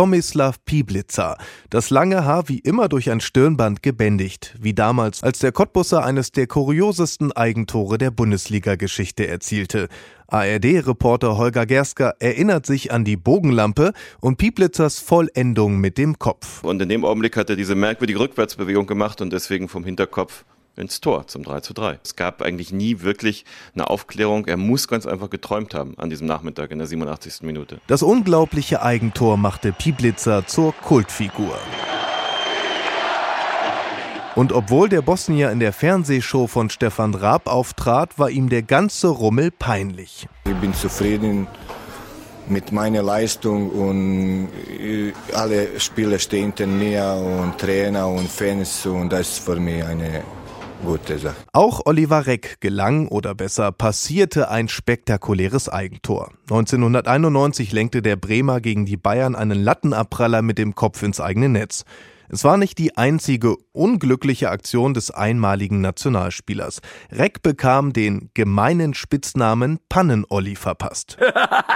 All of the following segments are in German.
Tomislav Pieblitzer. Das lange Haar wie immer durch ein Stirnband gebändigt, wie damals, als der Cottbusser eines der kuriosesten Eigentore der Bundesliga-Geschichte erzielte. ARD-Reporter Holger Gersker erinnert sich an die Bogenlampe und Pieblitzers Vollendung mit dem Kopf. Und in dem Augenblick hat er diese merkwürdige Rückwärtsbewegung gemacht und deswegen vom Hinterkopf ins Tor zum 3 zu 3. Es gab eigentlich nie wirklich eine Aufklärung. Er muss ganz einfach geträumt haben an diesem Nachmittag in der 87. Minute. Das unglaubliche Eigentor machte Pieblitzer zur Kultfigur. Und obwohl der Bosnier in der Fernsehshow von Stefan Raab auftrat, war ihm der ganze Rummel peinlich. Ich bin zufrieden mit meiner Leistung und äh, alle Spieler stehen hinter mir und Trainer und Fans und das ist für mich eine gute Sache. Auch Oliver Reck gelang oder besser passierte ein spektakuläres Eigentor. 1991 lenkte der Bremer gegen die Bayern einen Lattenabpraller mit dem Kopf ins eigene Netz. Es war nicht die einzige unglückliche Aktion des einmaligen Nationalspielers. Reck bekam den gemeinen Spitznamen Pannen-Olli verpasst.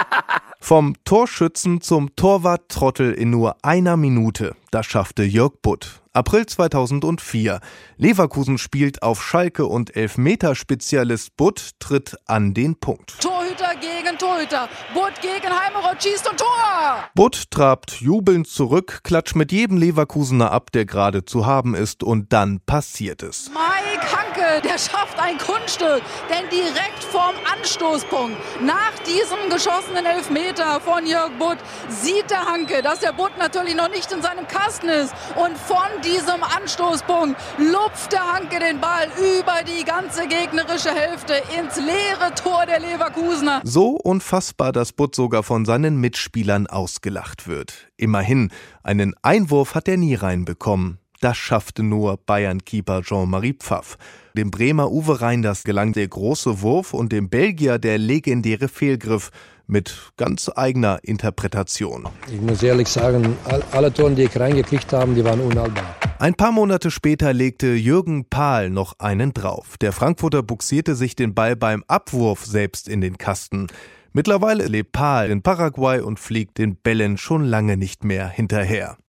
Vom Torschützen zum Torwart-Trottel in nur einer Minute. Das schaffte Jörg Butt. April 2004. Leverkusen spielt auf Schalke und Elfmeterspezialist Butt tritt an den Punkt. Torhüter gegen Torhüter. Butt gegen Heimeroth schießt und Tor! Butt trabt jubelnd zurück, klatscht mit jedem Leverkusener ab, der gerade zu haben ist und dann passiert es. Mike Hanke, der schafft ein Kunststück, denn direkt vorm Anstoßpunkt, nach diesem geschossenen Elfmeter von Jörg Butt, sieht der Hanke, dass der Butt natürlich noch nicht in seinem Kasten ist und von diesem Anstoßpunkt lupft der Hanke den Ball über die ganze gegnerische Hälfte ins leere Tor der Leverkusener. So unfassbar, dass Butt sogar von seinen Mitspielern ausgelacht wird. Immerhin, einen Einwurf hat er nie reinbekommen. Das schaffte nur Bayern-Keeper Jean-Marie Pfaff. Dem Bremer Uwe Reinders gelang der große Wurf und dem Belgier der legendäre Fehlgriff mit ganz eigener Interpretation. Ich muss ehrlich sagen, alle Tore, die ich reingekriegt habe, die waren unhaltbar. Ein paar Monate später legte Jürgen Pahl noch einen drauf. Der Frankfurter buxierte sich den Ball beim Abwurf selbst in den Kasten. Mittlerweile lebt Pahl in Paraguay und fliegt den Bällen schon lange nicht mehr hinterher.